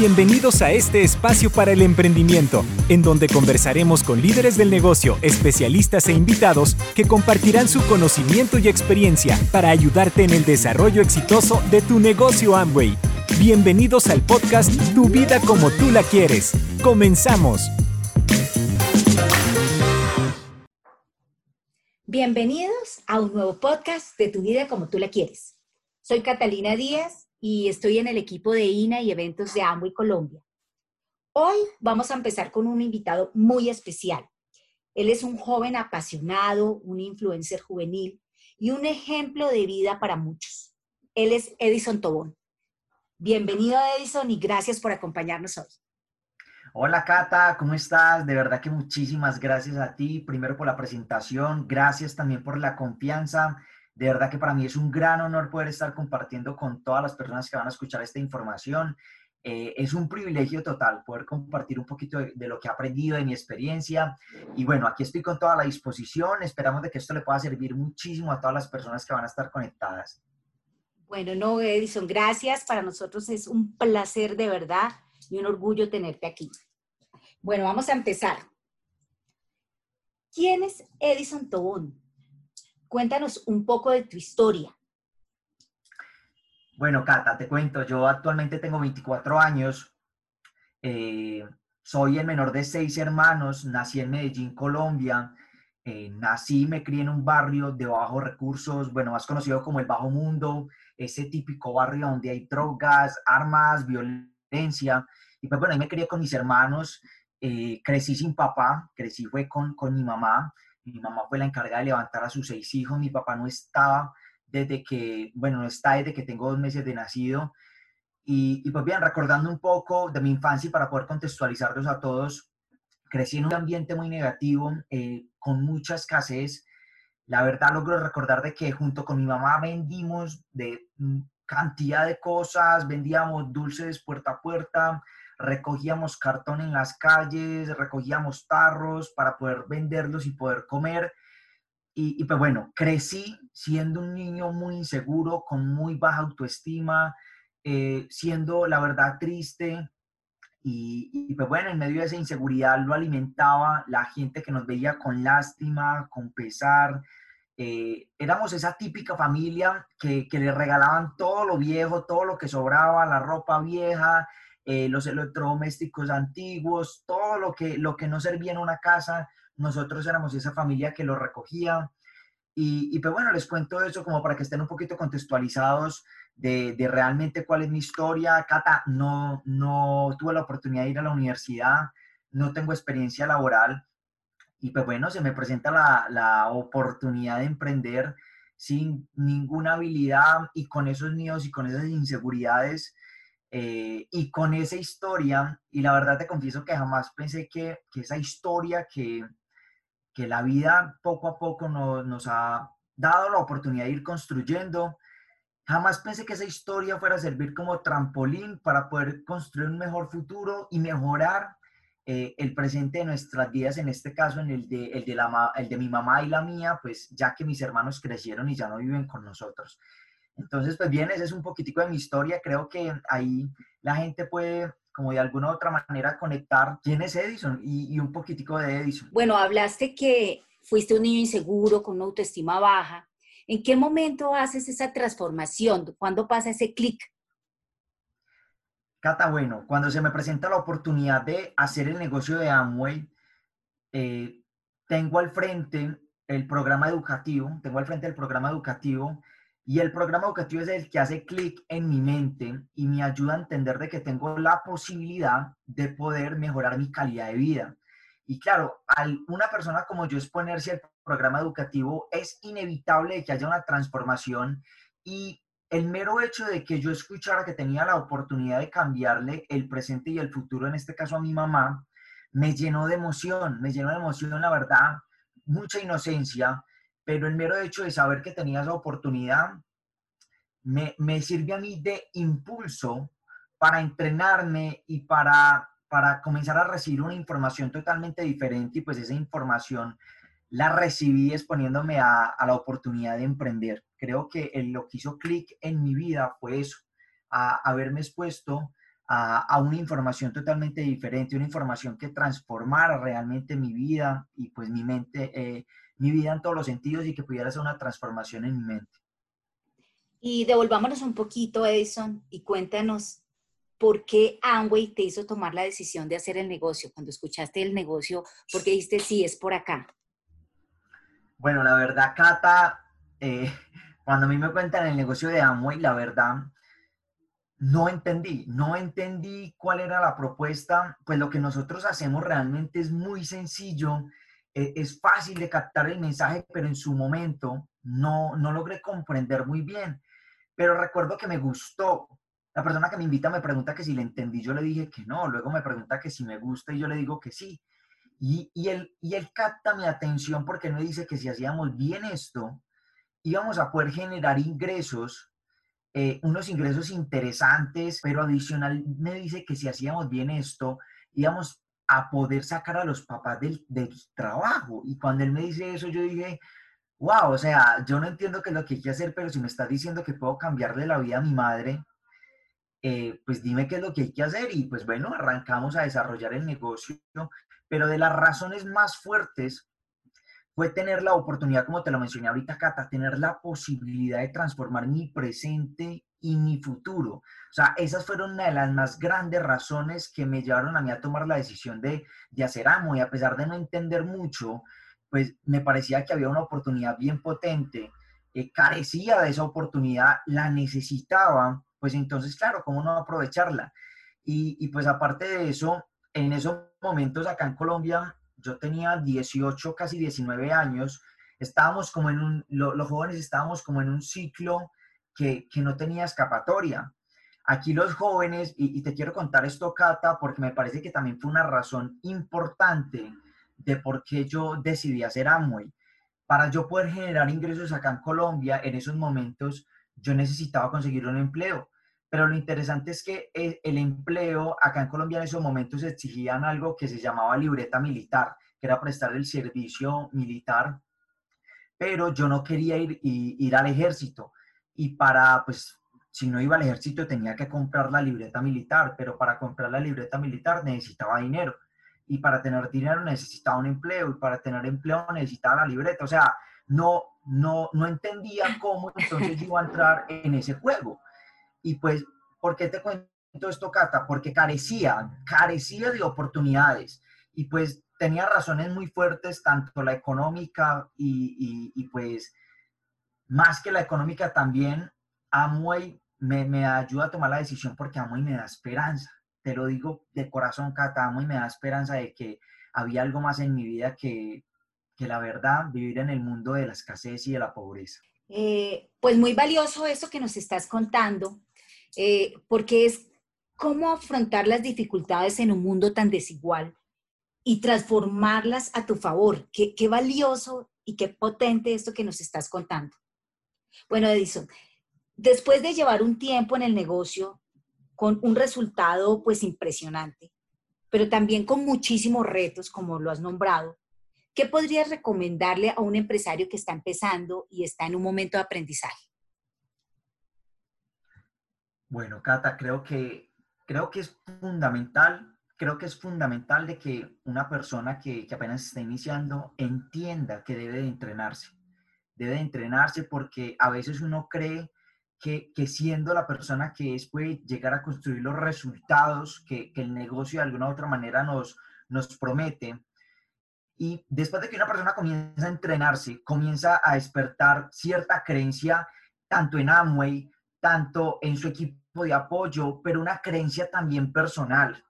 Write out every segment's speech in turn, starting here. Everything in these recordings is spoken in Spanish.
Bienvenidos a este espacio para el emprendimiento, en donde conversaremos con líderes del negocio, especialistas e invitados que compartirán su conocimiento y experiencia para ayudarte en el desarrollo exitoso de tu negocio Amway. Bienvenidos al podcast Tu vida como tú la quieres. Comenzamos. Bienvenidos a un nuevo podcast de Tu vida como tú la quieres. Soy Catalina Díaz y estoy en el equipo de INA y eventos de Amway Colombia. Hoy vamos a empezar con un invitado muy especial. Él es un joven apasionado, un influencer juvenil y un ejemplo de vida para muchos. Él es Edison Tobón. Bienvenido Edison y gracias por acompañarnos hoy. Hola Cata, ¿cómo estás? De verdad que muchísimas gracias a ti, primero por la presentación, gracias también por la confianza de verdad que para mí es un gran honor poder estar compartiendo con todas las personas que van a escuchar esta información. Eh, es un privilegio total poder compartir un poquito de, lo que he aprendido, de mi experiencia. Y bueno, aquí estoy con toda la disposición. Esperamos de que esto le pueda servir muchísimo a todas las personas que van a estar conectadas. Bueno, no, Edison, gracias. Para nosotros es un placer de verdad y un orgullo tenerte aquí. Bueno, vamos a empezar. ¿Quién es Edison Tobón? Cuéntanos un poco de tu historia. Bueno, Cata, te cuento, yo actualmente tengo 24 años, eh, soy el menor de seis hermanos, nací en Medellín, Colombia, eh, nací y me crié en un barrio de bajos recursos, bueno, más conocido como el Bajo Mundo, ese típico barrio donde hay drogas, armas, violencia, y pues bueno, ahí me crié con mis hermanos, eh, crecí sin papá, crecí fue con, con mi mamá, mi mamá fue la encargada de levantar a sus seis hijos, mi papá no estaba desde que, bueno, no está desde que tengo dos meses de nacido. Y, pues bien, recordando un poco de mi infancia para poder contextualizarlos a todos, crecí en un ambiente muy negativo, eh, con mucha escasez. La verdad logro recordar de que junto con mi mamá vendimos de mm, cantidad de cosas, vendíamos dulces puerta a puerta, recogíamos cartón en las calles, recogíamos tarros para poder venderlos y poder comer. Y, pues bueno, crecí siendo un niño muy inseguro, con muy baja autoestima, eh, siendo la verdad triste. Y, pues bueno, en medio de esa inseguridad lo alimentaba la gente que nos veía con lástima, con pesar. Eh, éramos esa típica familia que, que le regalaban todo lo viejo, todo lo que sobraba, la ropa vieja, eh, los electrodomésticos antiguos, todo lo que, lo que no servía en una casa, nosotros éramos esa familia que lo recogía. Y, y pues bueno, les cuento eso como para que estén un poquito contextualizados de, realmente cuál es mi historia. Cata, no, no tuve la oportunidad de ir a la universidad, no tengo experiencia laboral. Y pues bueno, se me presenta la, la oportunidad de emprender sin ninguna habilidad y con esos miedos y con esas inseguridades eh, y con esa historia, y la verdad te confieso que jamás pensé que, que esa historia que, que, la vida poco a poco nos ha dado la oportunidad de ir construyendo, jamás pensé que esa historia fuera a servir como trampolín para poder construir un mejor futuro y mejorar eh, el presente de nuestras vidas, en este caso en el de, el de, la, el de mi mamá y la mía, pues ya que mis hermanos crecieron y ya no viven con nosotros. Entonces, pues bien, ese es un poquitico de mi historia. Creo que ahí la gente puede, como de alguna u otra manera, conectar quién es Edison y, un poquitico de Edison. Bueno, hablaste que fuiste un niño inseguro, con una autoestima baja. ¿En qué momento haces esa transformación? ¿Cuándo pasa ese clic? Cata, bueno, cuando se me presenta la oportunidad de hacer el negocio de Amway, eh, tengo al frente el programa educativo, tengo al frente el programa educativo y el programa educativo es el que hace clic en mi mente y me ayuda a entender de que tengo la posibilidad de poder mejorar mi calidad de vida. Y claro, al una persona como yo exponerse al programa educativo, es inevitable que haya una transformación y el mero hecho de que yo escuchara que tenía la oportunidad de cambiarle el presente y el futuro, en este caso a mi mamá, me llenó de emoción, me llenó de emoción, la verdad, mucha inocencia, pero el mero hecho de saber que tenía esa oportunidad me, me sirve a mí de impulso para entrenarme y para, para comenzar a recibir una información totalmente diferente y pues esa información la recibí exponiéndome a, a la oportunidad de emprender. Creo que lo que hizo clic en mi vida fue eso, a haberme expuesto a, una información totalmente diferente, una información que transformara realmente mi vida y pues mi mente, eh, mi vida en todos los sentidos y que pudiera hacer una transformación en mi mente. Y devolvámonos un poquito, Edison, y cuéntanos por qué Amway te hizo tomar la decisión de hacer el negocio. Cuando escuchaste el negocio, ¿por qué dijiste sí, es por acá? Bueno, la verdad, Cata, eh, cuando a mí me cuentan el negocio de Amway, la verdad, no entendí, no entendí cuál era la propuesta, pues lo que nosotros hacemos realmente es muy sencillo, es fácil de captar el mensaje, pero en su momento no, no logré comprender muy bien. Pero recuerdo que me gustó. La persona que me invita me pregunta que si le entendí, yo le dije que no, luego me pregunta que si me gusta y yo le digo que sí. Y, y, él, y él capta mi atención porque me dice que si hacíamos bien esto, íbamos a poder generar ingresos eh, unos ingresos interesantes, pero adicional me dice que si hacíamos bien esto, íbamos a poder sacar a los papás del, del, trabajo. Y cuando él me dice eso, yo dije, wow, o sea, yo no entiendo qué es lo que hay que hacer, pero si me estás diciendo que puedo cambiarle la vida a mi madre, eh, pues dime qué es lo que hay que hacer. Y pues bueno, arrancamos a desarrollar el negocio, pero de las razones más fuertes fue tener la oportunidad, como te lo mencioné ahorita, Cata, tener la posibilidad de transformar mi presente y mi futuro. O sea, esas fueron una de las más grandes razones que me llevaron a mí a tomar la decisión de, de hacer amo. Y a pesar de no entender mucho, pues me parecía que había una oportunidad bien potente, eh, carecía de esa oportunidad, la necesitaba, pues entonces, claro, ¿cómo no aprovecharla? Y, y pues aparte de eso, en esos momentos acá en Colombia yo tenía 18, casi 19 años, estábamos como en un, los jóvenes estábamos como en un ciclo que, que no tenía escapatoria. Aquí los jóvenes, y, te quiero contar esto, Cata, porque me parece que también fue una razón importante de por qué yo decidí hacer Amway. Para yo poder generar ingresos acá en Colombia, en esos momentos, yo necesitaba conseguir un empleo. Pero lo interesante es que eh, el empleo, acá en Colombia en esos momentos exigían algo que se llamaba libreta militar, que era prestar el servicio militar, pero yo no quería ir, ir al ejército. Y para, pues, si no iba al ejército tenía que comprar la libreta militar, pero para comprar la libreta militar necesitaba dinero. Y para tener dinero necesitaba un empleo, y para tener empleo necesitaba la libreta. O sea, no, no, no entendía cómo entonces iba a entrar en ese juego. Y pues, ¿por qué te cuento esto, Cata? Porque carecía, carecía de oportunidades. Y pues tenía razones muy fuertes, tanto la económica y, y, pues más que la económica también, Amway me, me, ayuda a tomar la decisión porque Amway me da esperanza. Te lo digo de corazón, Cata, Amway me da esperanza de que había algo más en mi vida que, que la verdad, vivir en el mundo de la escasez y de la pobreza. Eh, pues muy valioso eso que nos estás contando, eh, porque es cómo afrontar las dificultades en un mundo tan desigual y transformarlas a tu favor. Qué, valioso y qué potente esto que nos estás contando. Bueno, Edison, después de llevar un tiempo en el negocio con un resultado pues impresionante, pero también con muchísimos retos, como lo has nombrado, ¿qué podrías recomendarle a un empresario que está empezando y está en un momento de aprendizaje? Bueno, Cata, creo que, creo que es fundamental, creo que es fundamental de que una persona que, que apenas está iniciando entienda que debe de entrenarse. Debe de entrenarse porque a veces uno cree que, que, siendo la persona que es puede llegar a construir los resultados que, el negocio de alguna u otra manera nos, nos promete. Y después de que una persona comienza a entrenarse, comienza a despertar cierta creencia, tanto en Amway, tanto en su equipo de apoyo, pero una creencia también personal.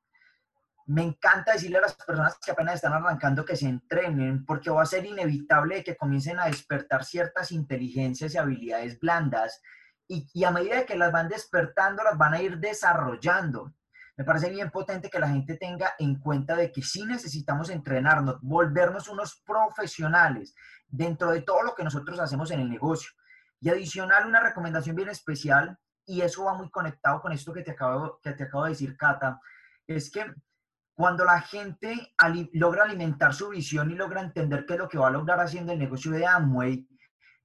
Me encanta decirle a las personas que apenas están arrancando que se entrenen, porque va a ser inevitable que comiencen a despertar ciertas inteligencias y habilidades blandas, y, a medida que las van despertando, las van a ir desarrollando. Me parece bien potente que la gente tenga en cuenta de que sí necesitamos entrenarnos, volvernos unos profesionales dentro de todo lo que nosotros hacemos en el negocio. Y adicional, una recomendación bien especial y eso va muy conectado con esto que te acabo, que te acabo de decir, Cata, es que cuando la gente logra alimentar su visión y logra entender qué es lo que va a lograr haciendo el negocio de Amway,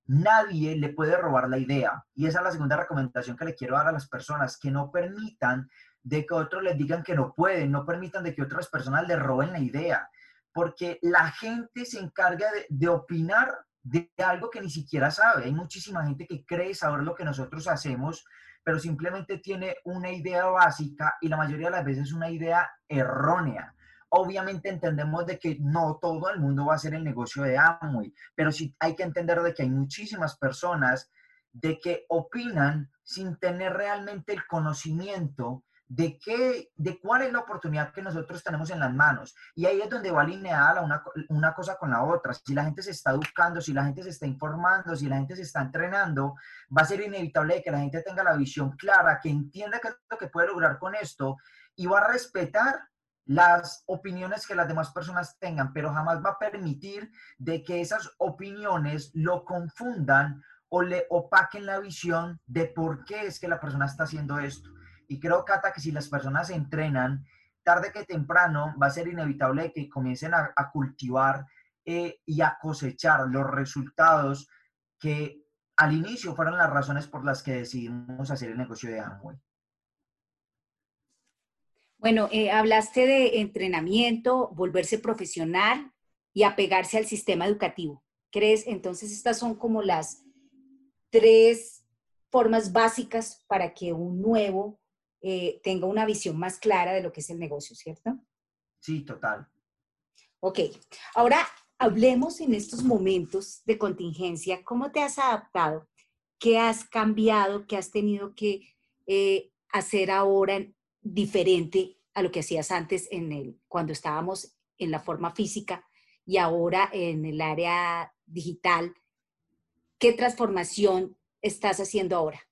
nadie le puede robar la idea. Y esa es la segunda recomendación que le quiero dar a las personas, que no permitan de que otros les digan que no pueden, no permitan de que otras personas les roben la idea, porque la gente se encarga de, de opinar de algo que ni siquiera sabe. Hay muchísima gente que cree saber lo que nosotros hacemos, pero simplemente tiene una idea básica y la mayoría de las veces una idea errónea. Obviamente entendemos de que no todo el mundo va a hacer el negocio de Amway, pero sí hay que entender de que hay muchísimas personas de que opinan sin tener realmente el conocimiento de, qué, de cuál es la oportunidad que nosotros tenemos en las manos. Y ahí es donde va alineada una, una cosa con la otra. Si la gente se está educando, si la gente se está informando, si la gente se está entrenando, va a ser inevitable que la gente tenga la visión clara, que entienda qué es lo que puede lograr con esto y va a respetar las opiniones que las demás personas tengan, pero jamás va a permitir de que esas opiniones lo confundan o le opaquen la visión de por qué es que la persona está haciendo esto. Y creo, Cata, que si las personas se entrenan, tarde que temprano va a ser inevitable que comiencen a, cultivar eh, y a cosechar los resultados que al inicio fueron las razones por las que decidimos hacer el negocio de Amway. Bueno, eh, hablaste de entrenamiento, volverse profesional y apegarse al sistema educativo. ¿Crees? Entonces, estas son como las tres formas básicas para que un nuevo eh, tenga una visión más clara de lo que es el negocio, ¿cierto? Sí, total. Ok, ahora hablemos en estos momentos de contingencia, ¿cómo te has adaptado? ¿Qué has cambiado? ¿Qué has tenido que eh, hacer ahora diferente a lo que hacías antes en el, cuando estábamos en la forma física y ahora en el área digital? ¿Qué transformación estás haciendo ahora?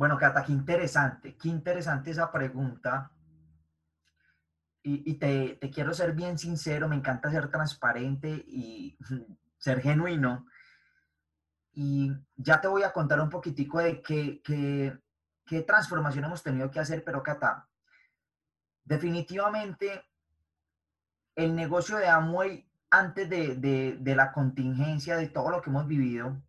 Bueno, Cata, qué interesante, qué interesante esa pregunta. Y, te, quiero ser bien sincero, me encanta ser transparente y ser genuino. Y ya te voy a contar un poquitico de qué, qué, transformación hemos tenido que hacer, pero Cata, definitivamente el negocio de Amway antes de, de, la contingencia, de todo lo que hemos vivido,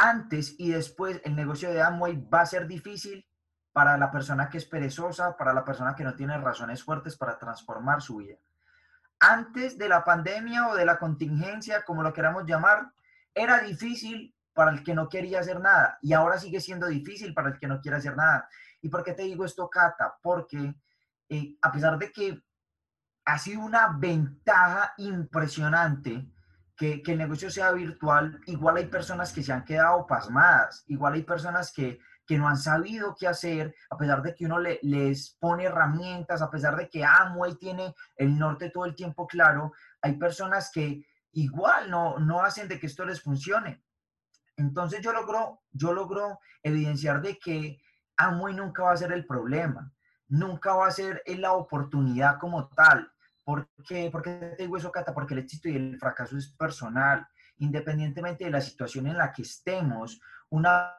antes y después el negocio de Amway va a ser difícil para la persona que es perezosa, para la persona que no tiene razones fuertes para transformar su vida. Antes de la pandemia o de la contingencia, como lo queramos llamar, era difícil para el que no quería hacer nada y ahora sigue siendo difícil para el que no quiere hacer nada. ¿Y por qué te digo esto, Cata? Porque eh, a pesar de que ha sido una ventaja impresionante, que, el negocio sea virtual, igual hay personas que se han quedado pasmadas, igual hay personas que, que no han sabido qué hacer, a pesar de que uno le, les pone herramientas, a pesar de que Amway tiene el norte todo el tiempo claro, hay personas que igual no, no hacen de que esto les funcione. Entonces yo logro, yo logro evidenciar de que Amway nunca va a ser el problema, nunca va a ser la oportunidad como tal. ¿Por qué? ¿Por qué te digo eso, Cata? Porque el éxito y el fracaso es personal. Independientemente de la situación en la que estemos, una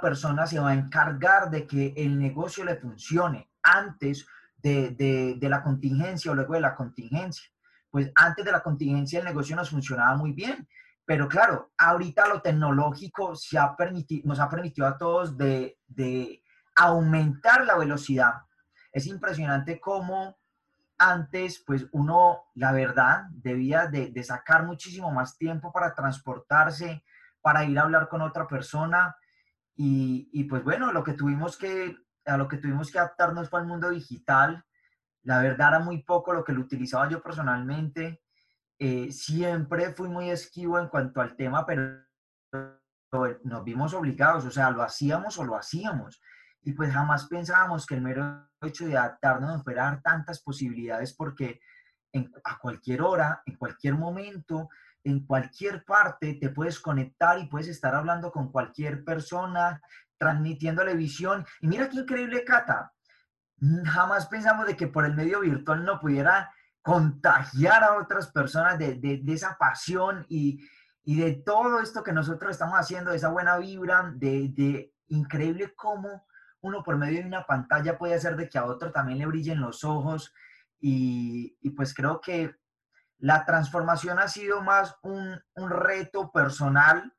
persona se va a encargar de que el negocio le funcione antes de, la contingencia o luego de la contingencia. Pues antes de la contingencia el negocio nos funcionaba muy bien, pero claro, ahorita lo tecnológico se ha nos ha permitido a todos de, de aumentar la velocidad. Es impresionante cómo antes, pues uno, la verdad, debía de, sacar muchísimo más tiempo para transportarse, para ir a hablar con otra persona. Y, pues bueno, lo que tuvimos que, a lo que tuvimos que adaptarnos fue al mundo digital. La verdad era muy poco lo que lo utilizaba yo personalmente. Eh, siempre fui muy esquivo en cuanto al tema, pero nos vimos obligados, o sea, lo hacíamos o lo hacíamos y pues jamás pensábamos que el mero hecho de adaptarnos nos a dar tantas posibilidades porque a cualquier hora, en cualquier momento, en cualquier parte te puedes conectar y puedes estar hablando con cualquier persona, transmitiéndole visión. Y mira qué increíble, Cata. Jamás pensamos de que por el medio virtual no pudiera contagiar a otras personas de, de, de esa pasión y, y, de todo esto que nosotros estamos haciendo, de esa buena vibra, de, de increíble cómo uno por medio de una pantalla puede hacer de que a otro también le brillen los ojos y, pues creo que la transformación ha sido más un, reto personal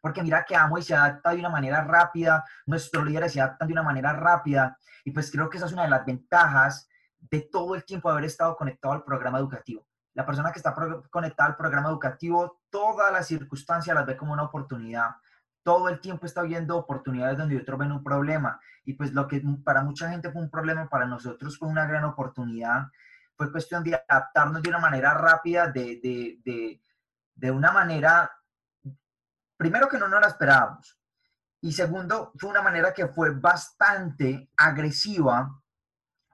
porque mira que Amo y se adapta de una manera rápida, nuestros líderes se adaptan de una manera rápida, y pues creo que esa es una de las ventajas de todo el tiempo haber estado conectado al programa educativo. La persona que está conectada al programa educativo, todas las circunstancias las ve como una oportunidad. Todo el tiempo está viendo oportunidades donde otros ven un problema. Y pues lo que para mucha gente fue un problema, para nosotros fue una gran oportunidad. Fue cuestión de adaptarnos de una manera rápida, de, de, de, de una manera, primero que no nos la esperábamos. Y segundo, fue una manera que fue bastante agresiva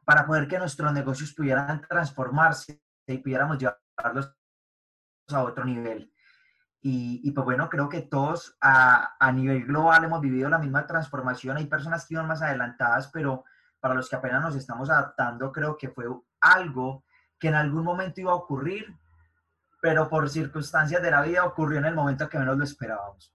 para poder que nuestros negocios pudieran transformarse y pudiéramos llevarlos a otro nivel. Y, pues bueno, creo que todos a, a, nivel global hemos vivido la misma transformación. Hay personas que iban más adelantadas, pero para los que apenas nos estamos adaptando, creo que fue algo que en algún momento iba a ocurrir, pero por circunstancias de la vida ocurrió en el momento que menos lo esperábamos.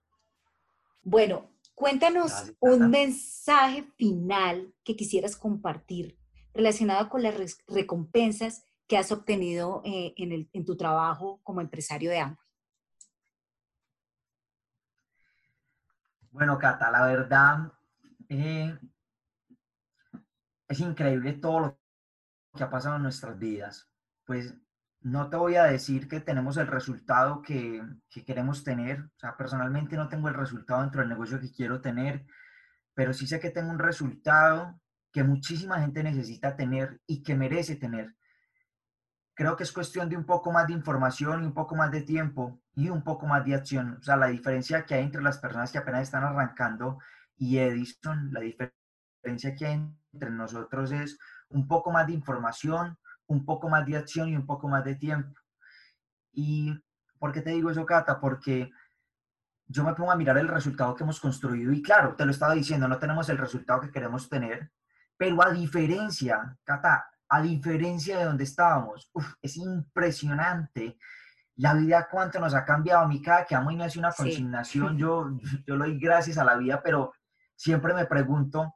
Bueno, cuéntanos un mensaje final que quisieras compartir relacionado con las recompensas que has obtenido eh, en, tu trabajo como empresario de Amway? Bueno, Cata, la verdad eh, es increíble todo lo que ha pasado en nuestras vidas. Pues no te voy a decir que tenemos el resultado que, que, queremos tener. O sea, personalmente no tengo el resultado dentro del negocio que quiero tener, pero sí sé que tengo un resultado que muchísima gente necesita tener y que merece tener creo que es cuestión de un poco más de información y un poco más de tiempo y un poco más de acción. O sea, la diferencia que hay entre las personas que apenas están arrancando y Edison, la diferencia que hay entre nosotros es un poco más de información, un poco más de acción y un poco más de tiempo. ¿Y por qué te digo eso, Cata? Porque yo me pongo a mirar el resultado que hemos construido y claro, te lo estaba diciendo, no tenemos el resultado que queremos tener, pero a diferencia, Cata, a diferencia de donde estábamos. es impresionante la vida cuánto nos ha cambiado. A mí cada que amo y me hace una consignación, yo, yo lo doy gracias a la vida, pero siempre me pregunto,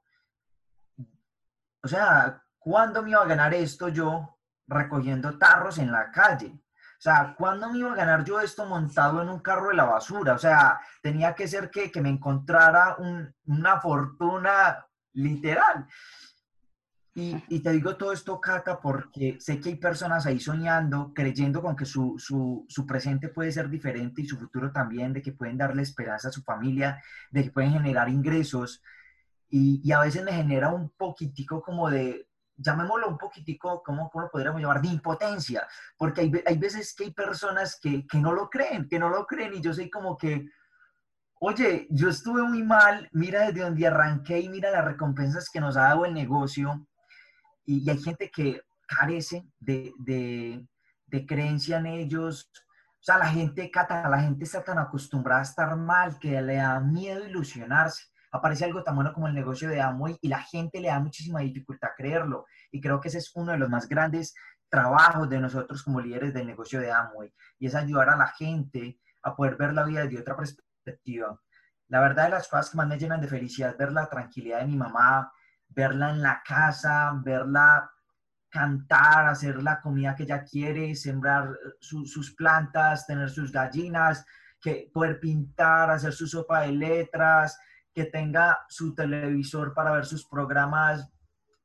o sea, ¿cuándo me iba a ganar esto yo recogiendo tarros en la calle? O sea, ¿cuándo me iba a ganar yo esto montado en un carro de la basura? O sea, tenía que ser que, que me encontrara una fortuna literal. Y, te digo todo esto, Cata, porque sé que hay personas ahí soñando, creyendo con que su, su, su, presente puede ser diferente y su futuro también, de que pueden darle esperanza a su familia, de que pueden generar ingresos. Y, y a veces me genera un poquitico como de, llamémoslo un poquitico, ¿cómo, cómo lo podríamos llamar? De impotencia, porque hay, hay veces que hay personas que, que no lo creen, que no lo creen y yo soy como que, oye, yo estuve muy mal, mira desde donde arranqué y mira las recompensas que nos ha dado el negocio y, hay gente que carece de, de, de, creencia en ellos. O sea, la gente, Cata, la gente está tan acostumbrada a estar mal que le da miedo ilusionarse. Aparece algo tan bueno como el negocio de Amway y la gente le da muchísima dificultad a creerlo. Y creo que ese es uno de los más grandes trabajos de nosotros como líderes del negocio de Amway. Y es ayudar a la gente a poder ver la vida desde otra perspectiva. La verdad de las cosas que más me llenan de felicidad es ver la tranquilidad de mi mamá, verla en la casa, verla cantar, hacer la comida que ella quiere, sembrar sus plantas, tener sus gallinas, que poder pintar, hacer su sopa de letras, que tenga su televisor para ver sus programas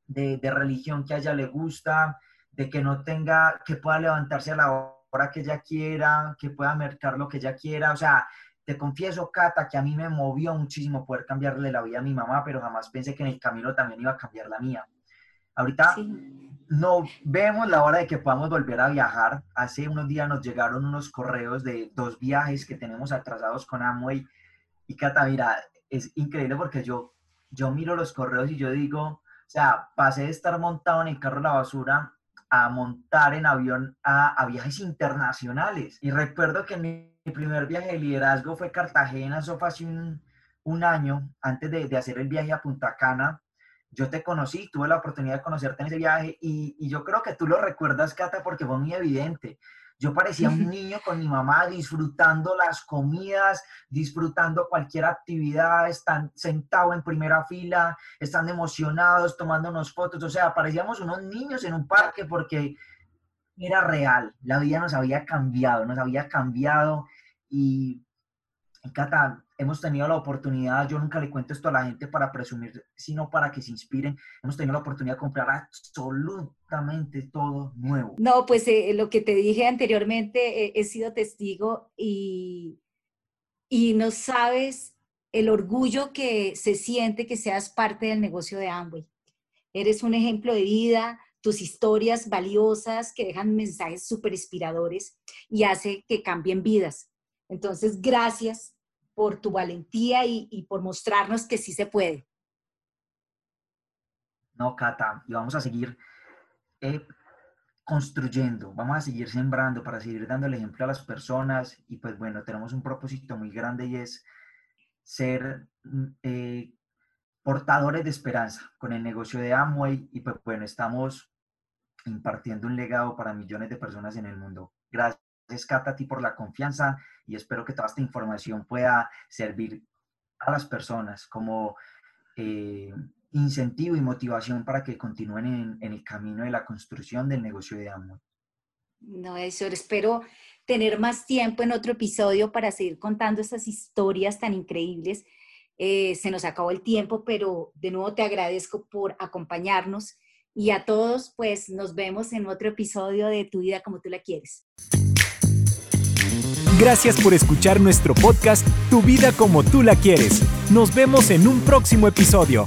de, de, religión que a ella le gusta, de que no tenga, que pueda levantarse a la hora que ella quiera, que pueda mercar lo que ella quiera, o sea, te confieso, Cata, que a mí me movió muchísimo poder cambiarle la vida a mi mamá, pero jamás pensé que en el camino también iba a cambiar la mía. Ahorita no vemos la hora de que podamos volver a viajar. Hace unos días nos llegaron unos correos de dos viajes que tenemos atrasados con Amway. Y Cata, mira, es increíble porque yo, yo miro los correos y yo digo, o sea, pasé de estar montado en el carro de la basura a montar en avión a, a viajes internacionales. Y recuerdo que mi mi primer viaje de liderazgo fue Cartagena, eso fue hace un, año, antes de, hacer el viaje a Punta Cana. Yo te conocí, tuve la oportunidad de conocerte en ese viaje y, y yo creo que tú lo recuerdas, Cata, porque fue muy evidente. Yo parecía un niño con mi mamá disfrutando las comidas, disfrutando cualquier actividad, están sentados en primera fila, están emocionados, tomándonos fotos, o sea, parecíamos unos niños en un parque porque era real, la vida nos había cambiado, nos había cambiado y, Cata, hemos tenido la oportunidad, yo nunca le cuento esto a la gente para presumir, sino para que se inspiren, hemos tenido la oportunidad de comprar absolutamente todo nuevo. No, pues eh, lo que te dije anteriormente, eh, he sido testigo y, y no sabes el orgullo que se siente que seas parte del negocio de Amway. Eres un ejemplo de vida, tus historias valiosas que dejan mensajes súper inspiradores y hace que cambien vidas. Entonces, gracias por tu valentía y, por mostrarnos que sí se puede. No, Cata, y vamos a seguir eh, construyendo, vamos a seguir sembrando para seguir dando el ejemplo a las personas y pues bueno, tenemos un propósito muy grande y es ser mm, eh, portadores de esperanza con el negocio de Amway y pues bueno, estamos impartiendo un legado para millones de personas en el mundo. Gracias, Cata, a ti por la confianza y espero que toda esta información pueda servir a las personas como eh, incentivo y motivación para que continúen en, en, el camino de la construcción del negocio de Amway. No, eso espero tener más tiempo en otro episodio para seguir contando esas historias tan increíbles. Eh, se nos acabó el tiempo, pero de nuevo te agradezco por acompañarnos y a todos, pues nos vemos en otro episodio de Tu vida como tú la quieres. Gracias por escuchar nuestro podcast Tu vida como tú la quieres. Nos vemos en un próximo episodio.